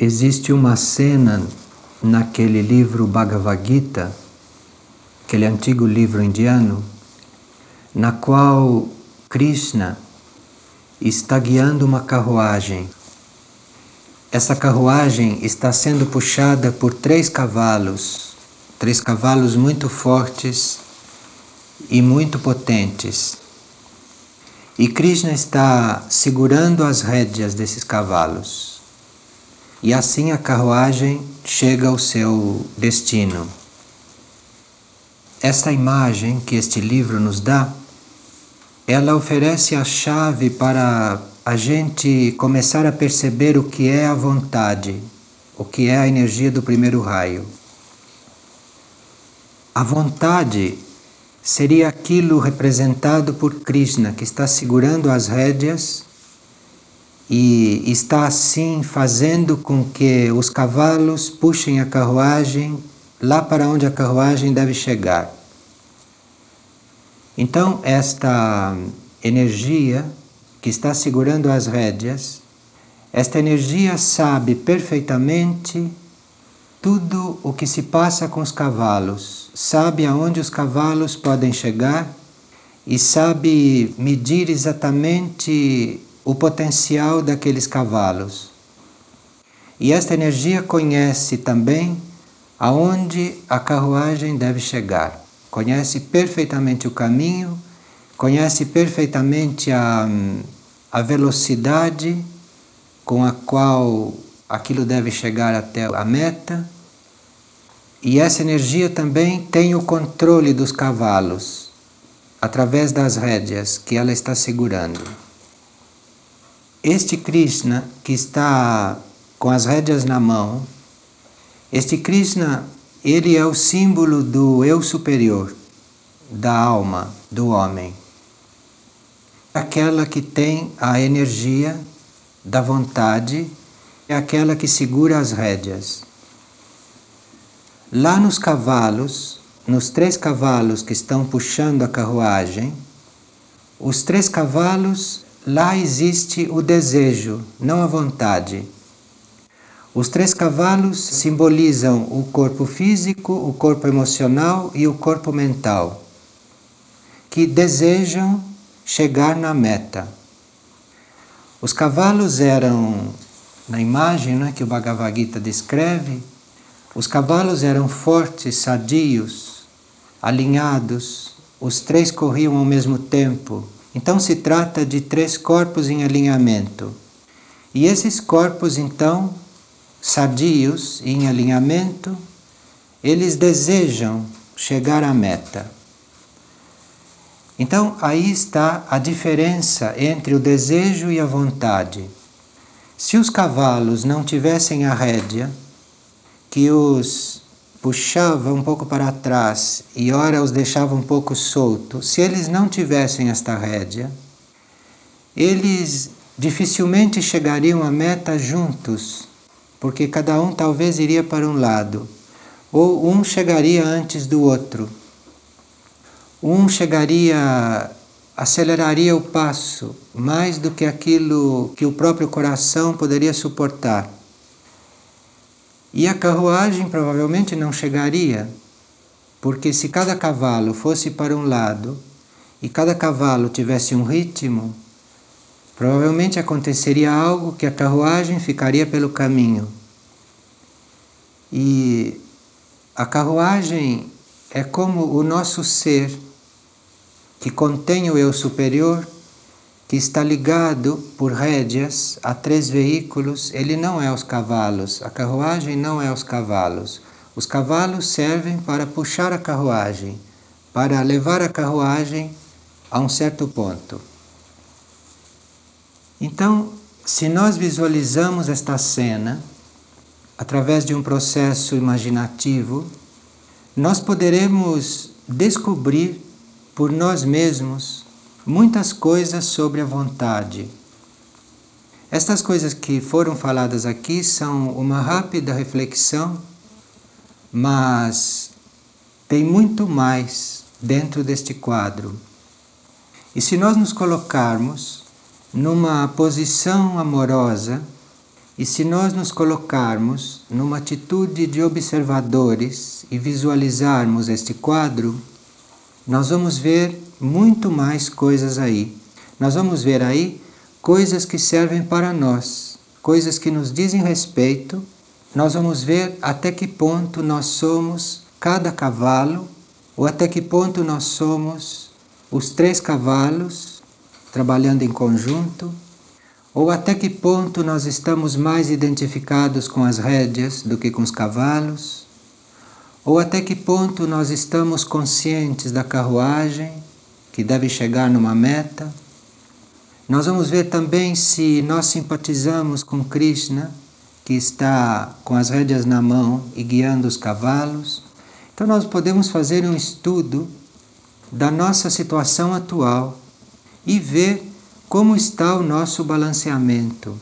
Existe uma cena naquele livro Bhagavad Gita, aquele antigo livro indiano, na qual Krishna está guiando uma carruagem. Essa carruagem está sendo puxada por três cavalos, três cavalos muito fortes e muito potentes. E Krishna está segurando as rédeas desses cavalos. E assim a carruagem chega ao seu destino. Esta imagem que este livro nos dá, ela oferece a chave para a gente começar a perceber o que é a vontade, o que é a energia do primeiro raio. A vontade seria aquilo representado por Krishna, que está segurando as rédeas e está assim fazendo com que os cavalos puxem a carruagem lá para onde a carruagem deve chegar. Então, esta energia que está segurando as rédeas, esta energia sabe perfeitamente tudo o que se passa com os cavalos, sabe aonde os cavalos podem chegar e sabe medir exatamente o potencial daqueles cavalos. E esta energia conhece também aonde a carruagem deve chegar, conhece perfeitamente o caminho, conhece perfeitamente a, a velocidade com a qual aquilo deve chegar até a meta. E essa energia também tem o controle dos cavalos através das rédeas que ela está segurando. Este Krishna que está com as rédeas na mão, este Krishna, ele é o símbolo do eu superior, da alma, do homem. Aquela que tem a energia da vontade é aquela que segura as rédeas. Lá nos cavalos, nos três cavalos que estão puxando a carruagem, os três cavalos, lá existe o desejo, não a vontade. Os três cavalos simbolizam o corpo físico, o corpo emocional e o corpo mental, que desejam chegar na meta. Os cavalos eram na imagem né, que o Bhagavad Gita descreve, os cavalos eram fortes, sadios, alinhados, os três corriam ao mesmo tempo. Então se trata de três corpos em alinhamento. E esses corpos, então, sadios em alinhamento, eles desejam chegar à meta. Então aí está a diferença entre o desejo e a vontade. Se os cavalos não tivessem a rédea, que os puxava um pouco para trás e ora os deixava um pouco soltos, se eles não tivessem esta rédea, eles dificilmente chegariam à meta juntos, porque cada um talvez iria para um lado, ou um chegaria antes do outro. Um chegaria aceleraria o passo mais do que aquilo que o próprio coração poderia suportar. E a carruagem provavelmente não chegaria, porque se cada cavalo fosse para um lado e cada cavalo tivesse um ritmo, provavelmente aconteceria algo que a carruagem ficaria pelo caminho. E a carruagem é como o nosso ser que contém o eu superior, que está ligado por rédeas a três veículos, ele não é os cavalos, a carruagem não é os cavalos. Os cavalos servem para puxar a carruagem, para levar a carruagem a um certo ponto. Então, se nós visualizamos esta cena através de um processo imaginativo, nós poderemos descobrir por nós mesmos muitas coisas sobre a vontade. Estas coisas que foram faladas aqui são uma rápida reflexão, mas tem muito mais dentro deste quadro. E se nós nos colocarmos numa posição amorosa E se nós nos colocarmos numa atitude de observadores e visualizarmos este quadro, nós vamos ver muito mais coisas aí. Nós vamos ver aí coisas que servem para nós, coisas que nos dizem respeito. Nós vamos ver até que ponto nós somos cada cavalo, ou até que ponto nós somos os três cavalos trabalhando em conjunto ou até que ponto nós estamos mais identificados com as rédeas do que com os cavalos? Ou até que ponto nós estamos conscientes da carruagem que deve chegar numa meta? Nós vamos ver também se nós simpatizamos com Krishna, que está com as rédeas na mão e guiando os cavalos. Então, nós podemos fazer um estudo da nossa situação atual e ver como está o nosso balanceamento.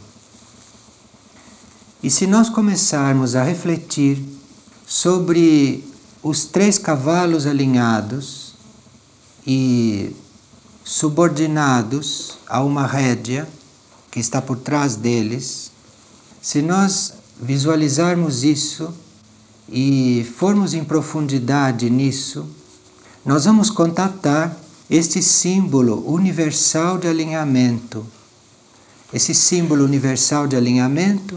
E se nós começarmos a refletir sobre os três cavalos alinhados e subordinados a uma rédea que está por trás deles, se nós visualizarmos isso e formos em profundidade nisso, nós vamos contatar este símbolo universal de alinhamento, esse símbolo universal de alinhamento,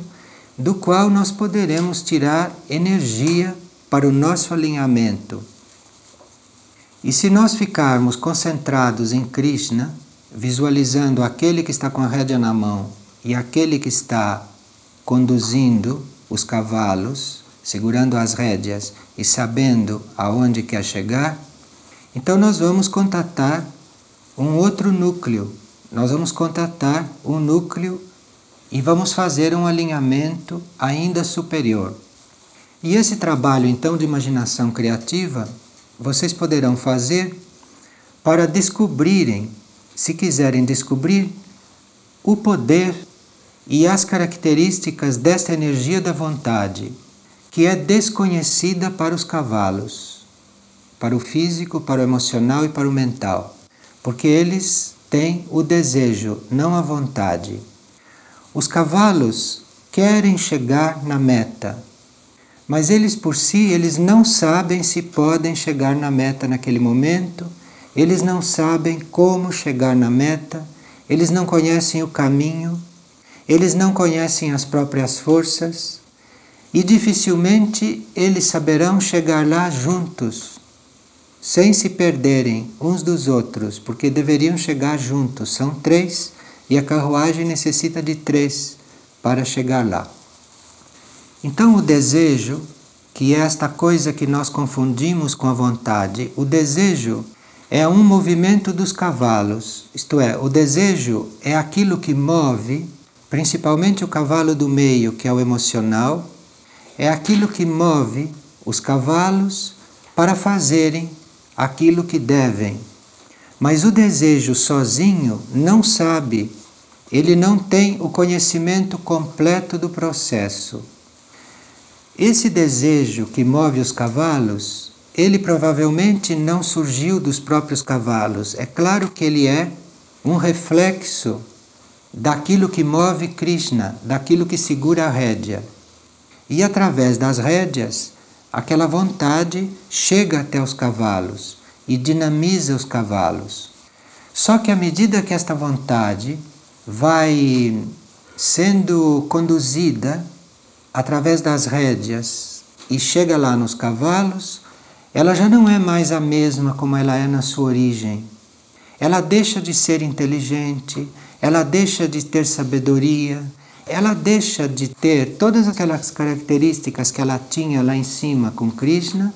do qual nós poderemos tirar energia para o nosso alinhamento. E se nós ficarmos concentrados em Krishna, visualizando aquele que está com a rédea na mão e aquele que está conduzindo os cavalos, segurando as rédeas e sabendo aonde quer chegar, então nós vamos contatar um outro núcleo. Nós vamos contatar um núcleo e vamos fazer um alinhamento ainda superior. E esse trabalho então de imaginação criativa vocês poderão fazer para descobrirem, se quiserem descobrir, o poder e as características desta energia da vontade, que é desconhecida para os cavalos para o físico, para o emocional e para o mental, porque eles têm o desejo, não a vontade. Os cavalos querem chegar na meta, mas eles por si, eles não sabem se podem chegar na meta naquele momento, eles não sabem como chegar na meta, eles não conhecem o caminho, eles não conhecem as próprias forças e dificilmente eles saberão chegar lá juntos sem se perderem uns dos outros, porque deveriam chegar juntos. São três e a carruagem necessita de três para chegar lá. Então, o desejo, que é esta coisa que nós confundimos com a vontade, o desejo é um movimento dos cavalos, isto é, o desejo é aquilo que move, principalmente o cavalo do meio, que é o emocional, é aquilo que move os cavalos para fazerem aquilo que devem. Mas o desejo sozinho não sabe, ele não tem o conhecimento completo do processo. Esse desejo que move os cavalos, ele provavelmente não surgiu dos próprios cavalos. É claro que ele é um reflexo daquilo que move Krishna, daquilo que segura a rédea. E através das rédeas, aquela vontade chega até os cavalos e dinamiza os cavalos. Só que à medida que esta vontade vai sendo conduzida através das rédeas e chega lá nos cavalos, ela já não é mais a mesma como ela é na sua origem. Ela deixa de ser inteligente, ela deixa de ter sabedoria, ela deixa de ter todas aquelas características que ela tinha lá em cima com Krishna,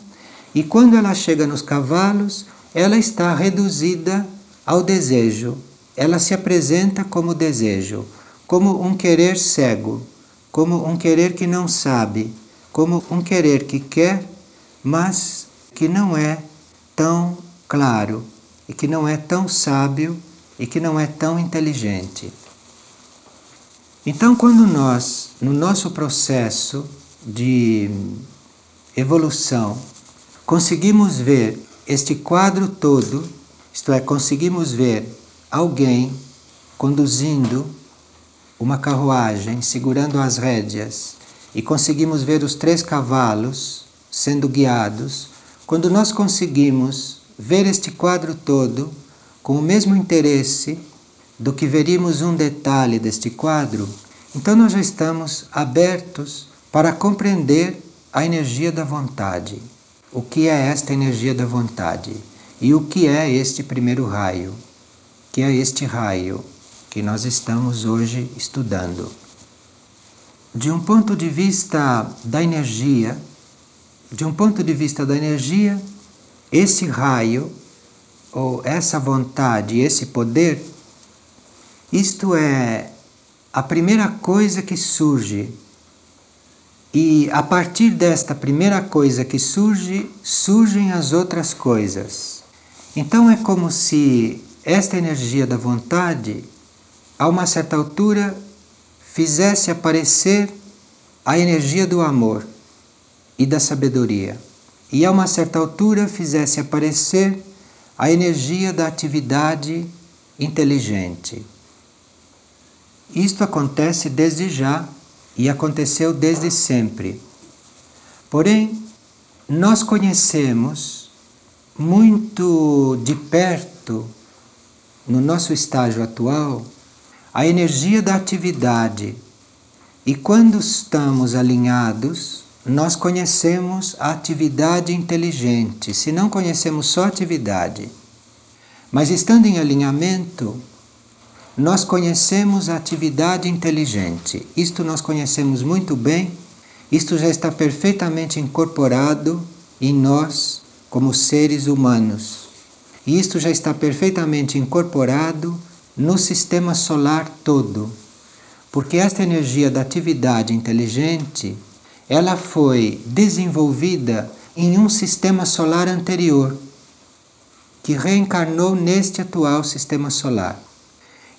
e quando ela chega nos cavalos, ela está reduzida ao desejo. Ela se apresenta como desejo, como um querer cego, como um querer que não sabe, como um querer que quer, mas que não é tão claro, e que não é tão sábio, e que não é tão inteligente. Então, quando nós, no nosso processo de evolução, conseguimos ver este quadro todo, isto é, conseguimos ver alguém conduzindo uma carruagem segurando as rédeas e conseguimos ver os três cavalos sendo guiados, quando nós conseguimos ver este quadro todo com o mesmo interesse do que veríamos um detalhe deste quadro, então nós já estamos abertos para compreender a energia da vontade. O que é esta energia da vontade? E o que é este primeiro raio? Que é este raio que nós estamos hoje estudando. De um ponto de vista da energia, de um ponto de vista da energia, esse raio ou essa vontade, esse poder, isto é a primeira coisa que surge. E a partir desta primeira coisa que surge, surgem as outras coisas. Então é como se esta energia da vontade, a uma certa altura, fizesse aparecer a energia do amor e da sabedoria, e a uma certa altura fizesse aparecer a energia da atividade inteligente. Isto acontece desde já e aconteceu desde sempre. Porém, nós conhecemos muito de perto, no nosso estágio atual, a energia da atividade. E quando estamos alinhados, nós conhecemos a atividade inteligente, se não conhecemos só atividade. Mas estando em alinhamento, nós conhecemos a atividade inteligente. Isto nós conhecemos muito bem, isto já está perfeitamente incorporado em nós como seres humanos. E isto já está perfeitamente incorporado no sistema solar todo. Porque esta energia da atividade inteligente ela foi desenvolvida em um sistema solar anterior, que reencarnou neste atual sistema solar.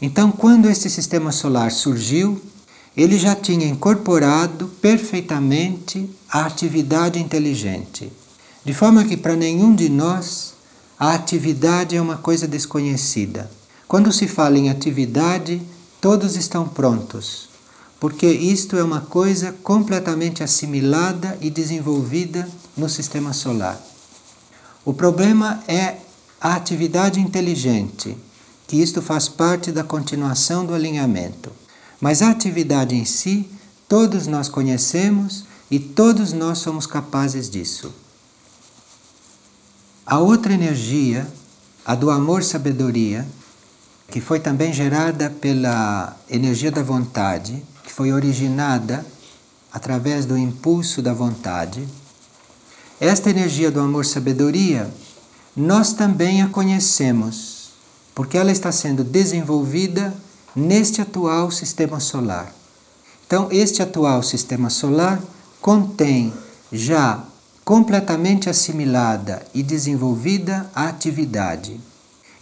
Então, quando este sistema solar surgiu, ele já tinha incorporado perfeitamente a atividade inteligente. De forma que para nenhum de nós a atividade é uma coisa desconhecida. Quando se fala em atividade, todos estão prontos porque isto é uma coisa completamente assimilada e desenvolvida no sistema solar. O problema é a atividade inteligente, que isto faz parte da continuação do alinhamento. Mas a atividade em si, todos nós conhecemos e todos nós somos capazes disso. A outra energia, a do amor-sabedoria, que foi também gerada pela energia da vontade, que foi originada através do impulso da vontade, esta energia do amor-sabedoria, nós também a conhecemos, porque ela está sendo desenvolvida neste atual sistema solar. Então, este atual sistema solar contém já completamente assimilada e desenvolvida a atividade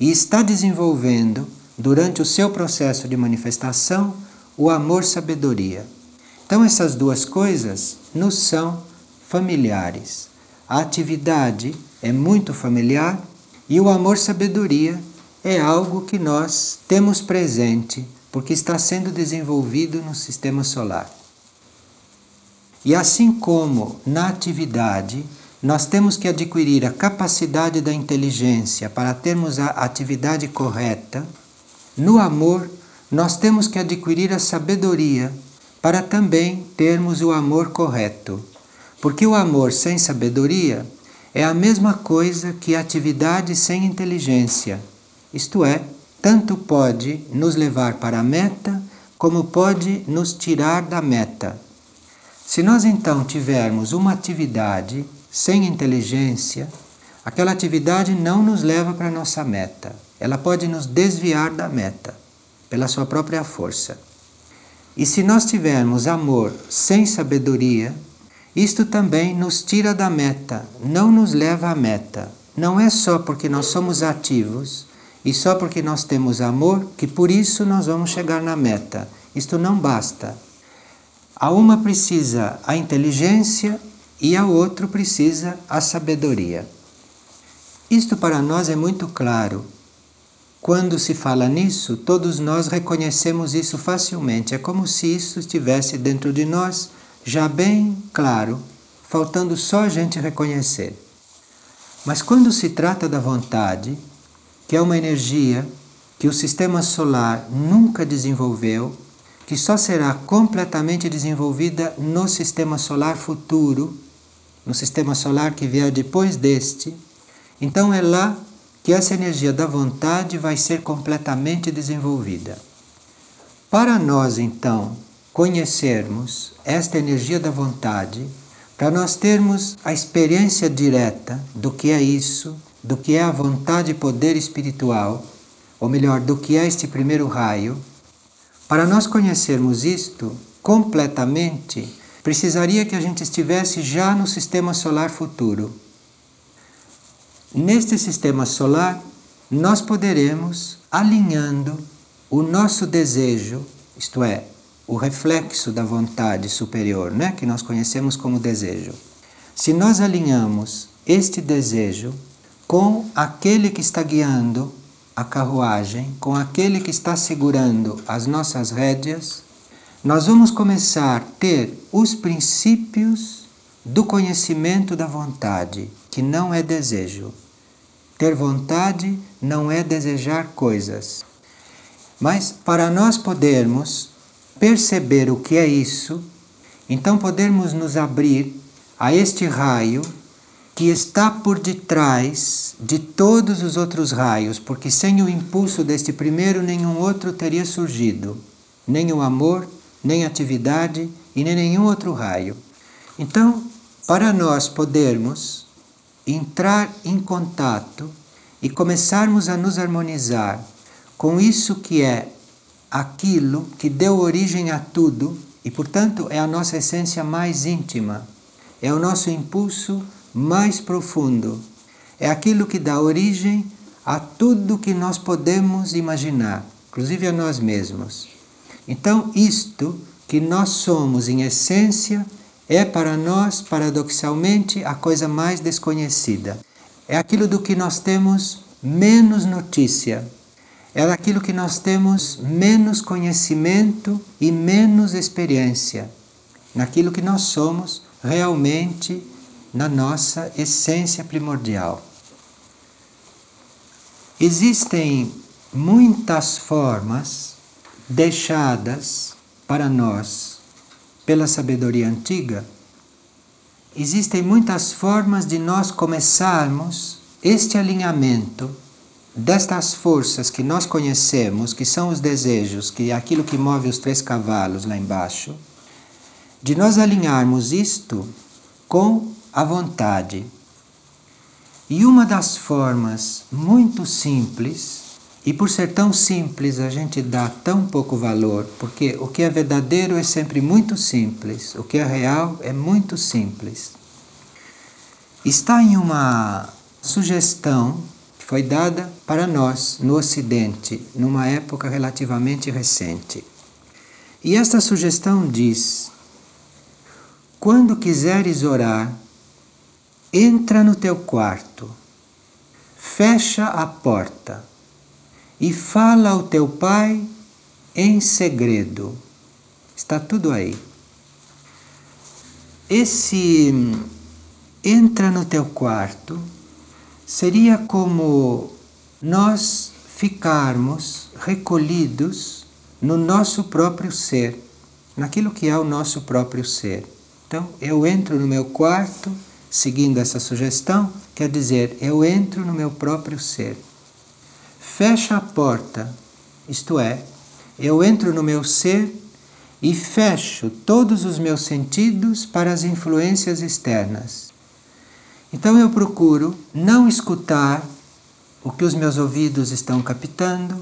e está desenvolvendo, durante o seu processo de manifestação, o amor-sabedoria. Então, essas duas coisas nos são familiares. A atividade é muito familiar e o amor-sabedoria é algo que nós temos presente porque está sendo desenvolvido no sistema solar. E assim como na atividade nós temos que adquirir a capacidade da inteligência para termos a atividade correta, no amor nós temos que adquirir a sabedoria para também termos o amor correto. Porque o amor sem sabedoria é a mesma coisa que a atividade sem inteligência. Isto é, tanto pode nos levar para a meta, como pode nos tirar da meta. Se nós então tivermos uma atividade sem inteligência, aquela atividade não nos leva para a nossa meta. Ela pode nos desviar da meta pela sua própria força. E se nós tivermos amor sem sabedoria, isto também nos tira da meta, não nos leva à meta. Não é só porque nós somos ativos e só porque nós temos amor que por isso nós vamos chegar na meta. Isto não basta. A uma precisa a inteligência e a outro precisa a sabedoria. Isto para nós é muito claro quando se fala nisso, todos nós reconhecemos isso facilmente. É como se isso estivesse dentro de nós, já bem claro, faltando só a gente reconhecer. Mas quando se trata da vontade, que é uma energia que o sistema solar nunca desenvolveu, que só será completamente desenvolvida no sistema solar futuro, no sistema solar que vier depois deste, então é lá que essa energia da vontade vai ser completamente desenvolvida. Para nós, então, conhecermos esta energia da vontade, para nós termos a experiência direta do que é isso, do que é a vontade e poder espiritual, ou melhor, do que é este primeiro raio, para nós conhecermos isto completamente, precisaria que a gente estivesse já no sistema solar futuro. Neste sistema solar, nós poderemos, alinhando o nosso desejo, isto é, o reflexo da vontade superior, né, que nós conhecemos como desejo. Se nós alinhamos este desejo com aquele que está guiando a carruagem, com aquele que está segurando as nossas rédeas, nós vamos começar a ter os princípios do conhecimento da vontade, que não é desejo. Ter vontade não é desejar coisas. Mas para nós podermos perceber o que é isso, então podermos nos abrir a este raio que está por detrás de todos os outros raios, porque sem o impulso deste primeiro nenhum outro teria surgido, nem o amor, nem atividade e nem nenhum outro raio. Então, para nós podermos entrar em contato e começarmos a nos harmonizar com isso que é aquilo que deu origem a tudo e, portanto, é a nossa essência mais íntima, é o nosso impulso mais profundo, é aquilo que dá origem a tudo que nós podemos imaginar, inclusive a nós mesmos. Então, isto que nós somos em essência é para nós, paradoxalmente, a coisa mais desconhecida. É aquilo do que nós temos menos notícia. É aquilo que nós temos menos conhecimento e menos experiência. Naquilo que nós somos realmente na nossa essência primordial. Existem muitas formas deixadas para nós pela sabedoria antiga, existem muitas formas de nós começarmos este alinhamento destas forças que nós conhecemos, que são os desejos, que é aquilo que move os três cavalos lá embaixo, de nós alinharmos isto com a vontade. E uma das formas muito simples e por ser tão simples, a gente dá tão pouco valor, porque o que é verdadeiro é sempre muito simples, o que é real é muito simples. Está em uma sugestão que foi dada para nós no Ocidente, numa época relativamente recente. E esta sugestão diz: quando quiseres orar, entra no teu quarto, fecha a porta e fala ao teu pai em segredo. Está tudo aí. Esse entra no teu quarto seria como nós ficarmos recolhidos no nosso próprio ser, naquilo que é o nosso próprio ser. Então, eu entro no meu quarto, seguindo essa sugestão, quer dizer, eu entro no meu próprio ser fecha a porta, isto é, eu entro no meu ser e fecho todos os meus sentidos para as influências externas. Então eu procuro não escutar o que os meus ouvidos estão captando,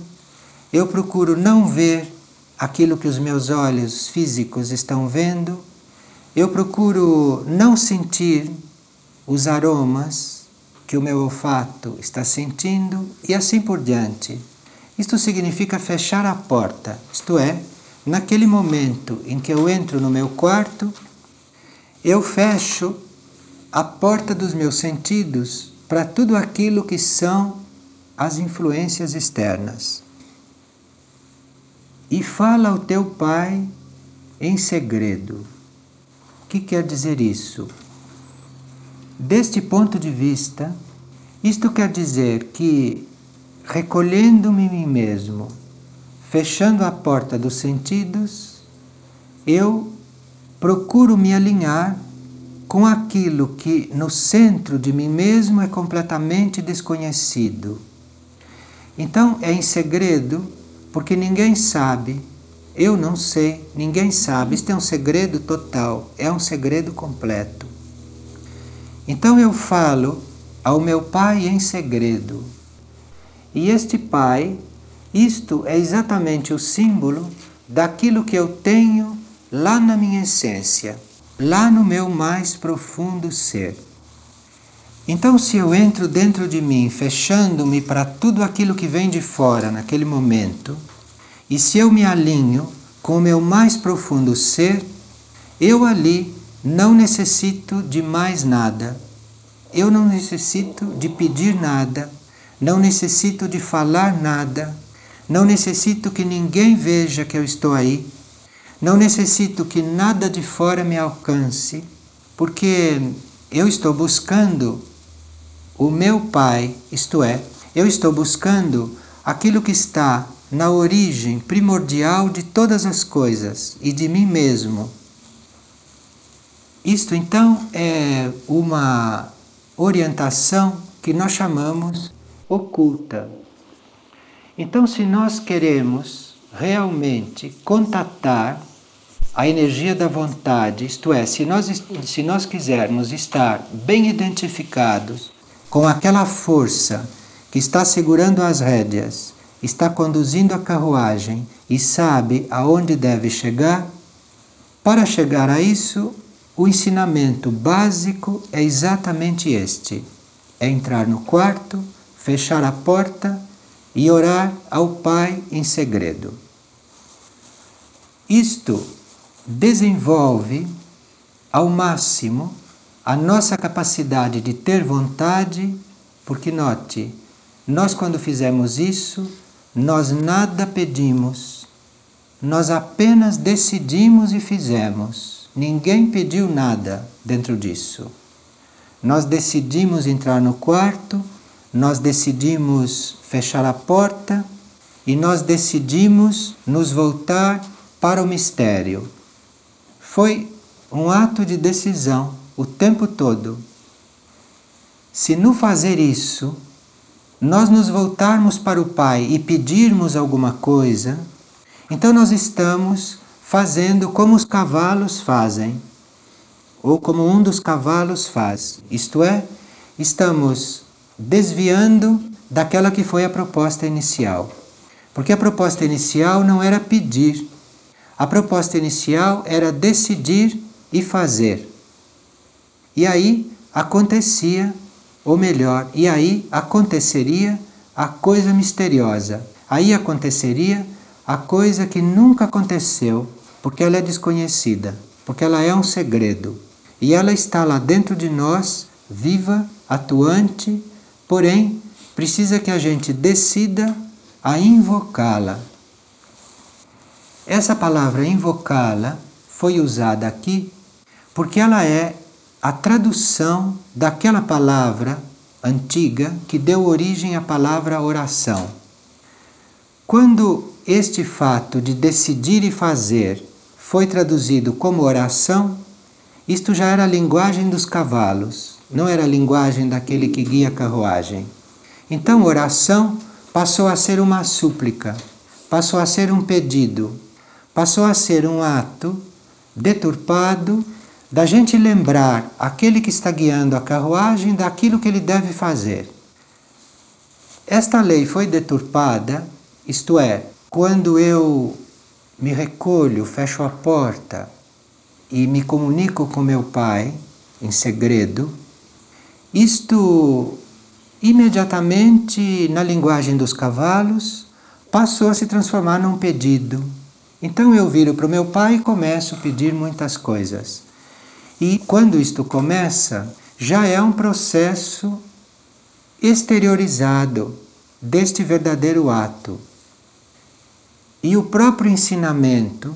eu procuro não ver aquilo que os meus olhos físicos estão vendo, eu procuro não sentir os aromas que o meu olfato está sentindo e assim por diante. Isto significa fechar a porta, isto é, naquele momento em que eu entro no meu quarto, eu fecho a porta dos meus sentidos para tudo aquilo que são as influências externas. E fala ao teu pai em segredo. O que quer dizer isso? Deste ponto de vista, isto quer dizer que, recolhendo-me em mim mesmo, fechando a porta dos sentidos, eu procuro me alinhar com aquilo que no centro de mim mesmo é completamente desconhecido. Então é em segredo, porque ninguém sabe, eu não sei, ninguém sabe, isto é um segredo total, é um segredo completo. Então eu falo ao meu pai em segredo. E este pai, isto é exatamente o símbolo daquilo que eu tenho lá na minha essência lá no meu mais profundo ser. Então, se eu entro dentro de mim, fechando-me para tudo aquilo que vem de fora naquele momento, e se eu me alinho com o meu mais profundo ser, eu ali não necessito de mais nada. Eu não necessito de pedir nada, não necessito de falar nada, não necessito que ninguém veja que eu estou aí não necessito que nada de fora me alcance, porque eu estou buscando o meu Pai, isto é, eu estou buscando aquilo que está na origem primordial de todas as coisas e de mim mesmo. Isto então é uma orientação que nós chamamos oculta. Então, se nós queremos realmente contatar a energia da vontade, isto é, se nós, se nós quisermos estar bem identificados com aquela força que está segurando as rédeas, está conduzindo a carruagem e sabe aonde deve chegar, para chegar a isso, o ensinamento básico é exatamente este: é entrar no quarto, fechar a porta e orar ao Pai em segredo. Isto desenvolve ao máximo a nossa capacidade de ter vontade, porque note, nós quando fizemos isso, nós nada pedimos, nós apenas decidimos e fizemos. Ninguém pediu nada dentro disso. Nós decidimos entrar no quarto, nós decidimos fechar a porta e nós decidimos nos voltar para o mistério foi um ato de decisão o tempo todo. Se no fazer isso, nós nos voltarmos para o Pai e pedirmos alguma coisa, então nós estamos fazendo como os cavalos fazem, ou como um dos cavalos faz. Isto é, estamos desviando daquela que foi a proposta inicial. Porque a proposta inicial não era pedir, a proposta inicial era decidir e fazer. E aí acontecia, ou melhor, e aí aconteceria a coisa misteriosa. Aí aconteceria a coisa que nunca aconteceu, porque ela é desconhecida, porque ela é um segredo. E ela está lá dentro de nós, viva, atuante, porém precisa que a gente decida a invocá-la, essa palavra invocá-la foi usada aqui porque ela é a tradução daquela palavra antiga que deu origem à palavra oração. Quando este fato de decidir e fazer foi traduzido como oração, isto já era a linguagem dos cavalos, não era a linguagem daquele que guia a carruagem. Então, oração passou a ser uma súplica, passou a ser um pedido, passou a ser um ato deturpado da gente lembrar aquele que está guiando a carruagem daquilo que ele deve fazer. Esta lei foi deturpada, isto é, quando eu me recolho, fecho a porta e me comunico com meu pai em segredo, isto imediatamente, na linguagem dos cavalos, passou a se transformar num pedido, então eu viro para o meu pai e começo a pedir muitas coisas. E quando isto começa, já é um processo exteriorizado. deste verdadeiro ato. E o próprio ensinamento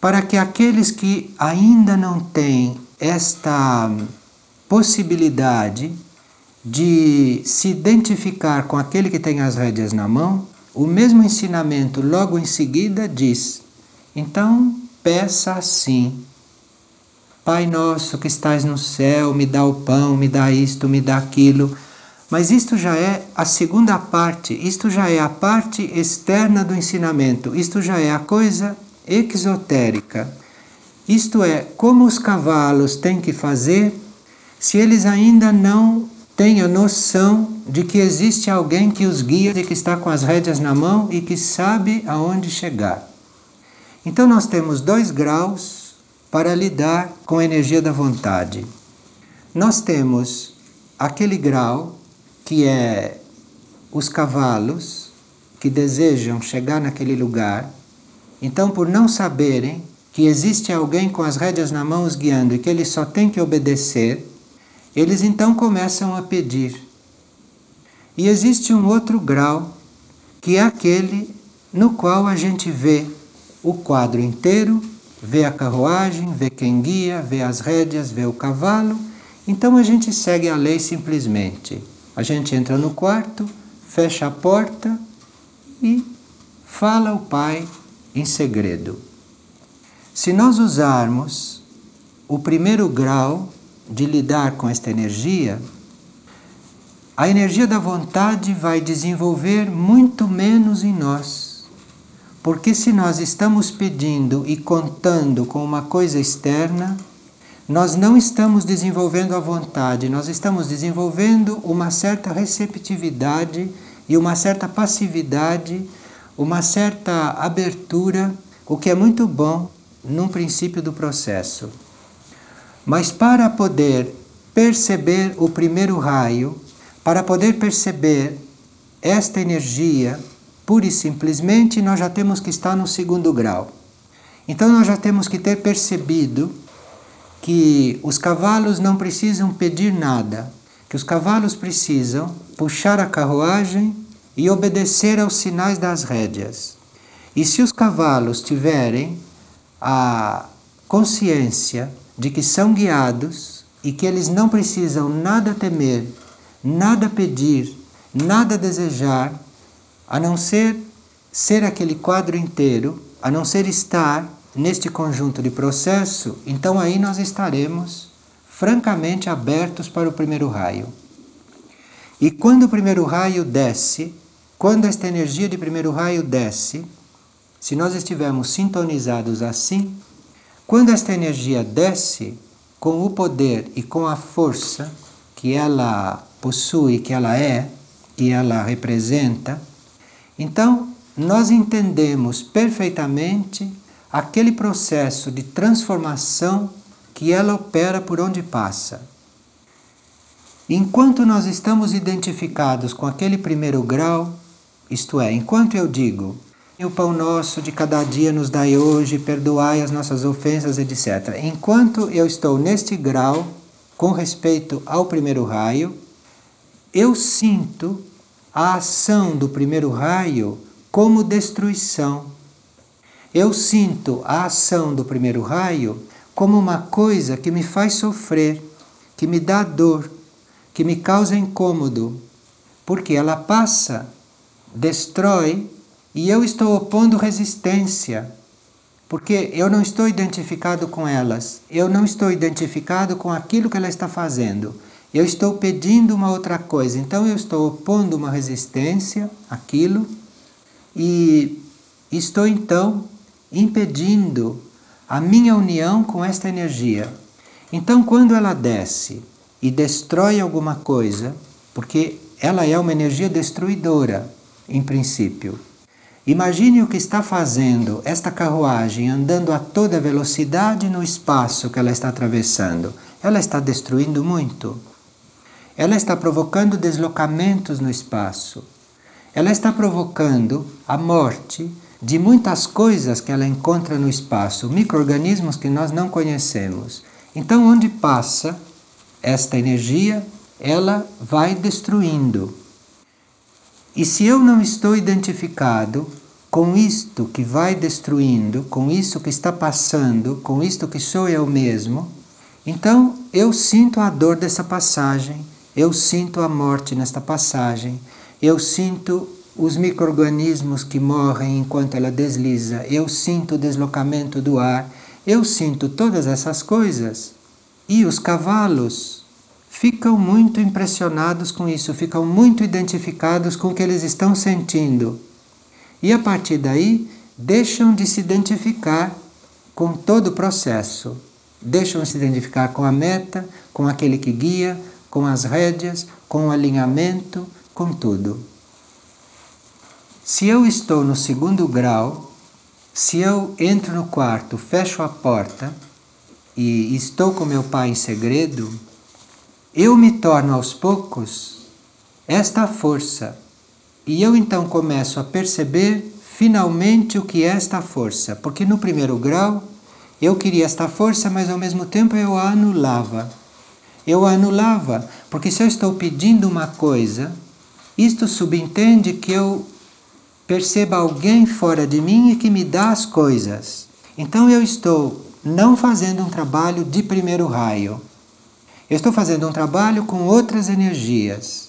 para que aqueles que ainda não têm esta possibilidade de se identificar com aquele que tem as rédeas na mão, o mesmo ensinamento logo em seguida diz: então peça assim. Pai nosso que estás no céu, me dá o pão, me dá isto, me dá aquilo. Mas isto já é a segunda parte, isto já é a parte externa do ensinamento, isto já é a coisa exotérica. Isto é, como os cavalos têm que fazer se eles ainda não têm a noção de que existe alguém que os guia e que está com as rédeas na mão e que sabe aonde chegar. Então nós temos dois graus para lidar com a energia da vontade. Nós temos aquele grau que é os cavalos que desejam chegar naquele lugar, então, por não saberem que existe alguém com as rédeas na mão os guiando e que eles só têm que obedecer, eles então começam a pedir. E existe um outro grau, que é aquele no qual a gente vê o quadro inteiro, vê a carruagem, vê quem guia, vê as rédeas, vê o cavalo. Então a gente segue a lei simplesmente. A gente entra no quarto, fecha a porta e fala ao Pai em segredo. Se nós usarmos o primeiro grau de lidar com esta energia, a energia da vontade vai desenvolver muito menos em nós. Porque se nós estamos pedindo e contando com uma coisa externa, nós não estamos desenvolvendo a vontade, nós estamos desenvolvendo uma certa receptividade e uma certa passividade, uma certa abertura, o que é muito bom num princípio do processo. Mas para poder perceber o primeiro raio, para poder perceber esta energia, pura e simplesmente nós já temos que estar no segundo grau. Então nós já temos que ter percebido que os cavalos não precisam pedir nada, que os cavalos precisam puxar a carruagem e obedecer aos sinais das rédeas. E se os cavalos tiverem a consciência de que são guiados e que eles não precisam nada temer, nada pedir, nada desejar, a não ser ser aquele quadro inteiro, a não ser estar neste conjunto de processo, então aí nós estaremos francamente abertos para o primeiro raio. E quando o primeiro raio desce, quando esta energia de primeiro raio desce, se nós estivermos sintonizados assim, quando esta energia desce com o poder e com a força que ela possui, que ela é, que ela representa, então nós entendemos perfeitamente aquele processo de transformação que ela opera por onde passa. Enquanto nós estamos identificados com aquele primeiro grau, isto é, enquanto eu digo, o pão nosso de cada dia nos dai hoje, perdoai as nossas ofensas, etc. Enquanto eu estou neste grau, com respeito ao primeiro raio, eu sinto a ação do primeiro raio como destruição eu sinto a ação do primeiro raio como uma coisa que me faz sofrer, que me dá dor, que me causa incômodo, porque ela passa, destrói e eu estou opondo resistência, porque eu não estou identificado com elas, eu não estou identificado com aquilo que ela está fazendo. Eu estou pedindo uma outra coisa, então eu estou opondo uma resistência àquilo e estou então impedindo a minha união com esta energia. Então, quando ela desce e destrói alguma coisa, porque ela é uma energia destruidora, em princípio. Imagine o que está fazendo esta carruagem andando a toda velocidade no espaço que ela está atravessando. Ela está destruindo muito. Ela está provocando deslocamentos no espaço. Ela está provocando a morte de muitas coisas que ela encontra no espaço, micro-organismos que nós não conhecemos. Então, onde passa esta energia, ela vai destruindo. E se eu não estou identificado com isto que vai destruindo, com isso que está passando, com isto que sou eu mesmo, então eu sinto a dor dessa passagem, eu sinto a morte nesta passagem, eu sinto os micro-organismos que morrem enquanto ela desliza, eu sinto o deslocamento do ar, eu sinto todas essas coisas. E os cavalos ficam muito impressionados com isso, ficam muito identificados com o que eles estão sentindo. E a partir daí, deixam de se identificar com todo o processo. Deixam de se identificar com a meta, com aquele que guia, com as rédeas, com o alinhamento, com tudo. Se eu estou no segundo grau, se eu entro no quarto, fecho a porta e estou com meu pai em segredo, eu me torno aos poucos esta força e eu então começo a perceber finalmente o que é esta força, porque no primeiro grau eu queria esta força, mas ao mesmo tempo eu a anulava. Eu a anulava, porque se eu estou pedindo uma coisa, isto subentende que eu perceba alguém fora de mim e que me dá as coisas. Então eu estou não fazendo um trabalho de primeiro raio. Eu estou fazendo um trabalho com outras energias.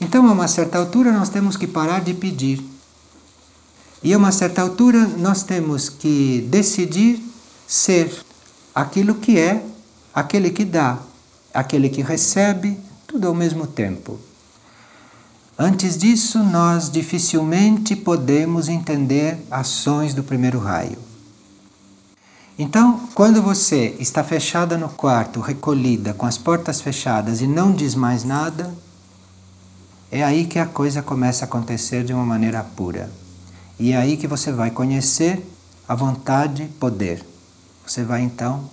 Então, a uma certa altura, nós temos que parar de pedir. E a uma certa altura, nós temos que decidir ser aquilo que é, aquele que dá, aquele que recebe, tudo ao mesmo tempo. Antes disso, nós dificilmente podemos entender ações do primeiro raio. Então, quando você está fechada no quarto, recolhida, com as portas fechadas e não diz mais nada, é aí que a coisa começa a acontecer de uma maneira pura. E é aí que você vai conhecer a vontade poder. Você vai então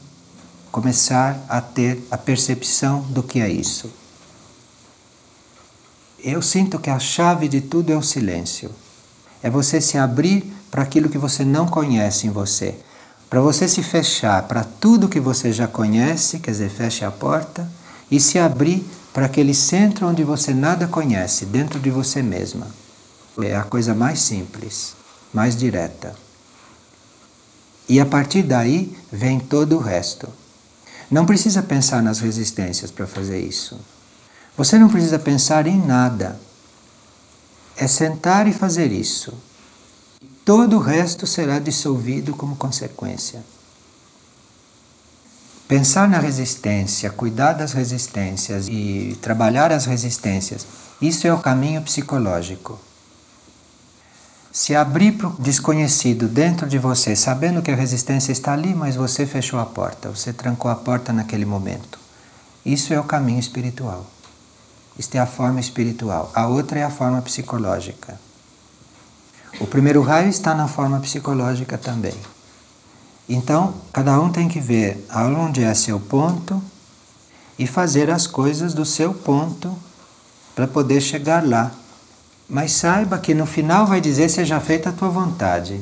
começar a ter a percepção do que é isso. Eu sinto que a chave de tudo é o silêncio. É você se abrir para aquilo que você não conhece em você. Para você se fechar para tudo que você já conhece, quer dizer, feche a porta, e se abrir para aquele centro onde você nada conhece, dentro de você mesma. É a coisa mais simples, mais direta. E a partir daí vem todo o resto. Não precisa pensar nas resistências para fazer isso. Você não precisa pensar em nada. É sentar e fazer isso. Todo o resto será dissolvido como consequência. Pensar na resistência, cuidar das resistências e trabalhar as resistências, isso é o caminho psicológico. Se abrir para o desconhecido dentro de você, sabendo que a resistência está ali, mas você fechou a porta, você trancou a porta naquele momento. Isso é o caminho espiritual. Isto é a forma espiritual. A outra é a forma psicológica. O primeiro raio está na forma psicológica também. Então, cada um tem que ver aonde é seu ponto e fazer as coisas do seu ponto para poder chegar lá. Mas saiba que no final vai dizer seja feita a tua vontade.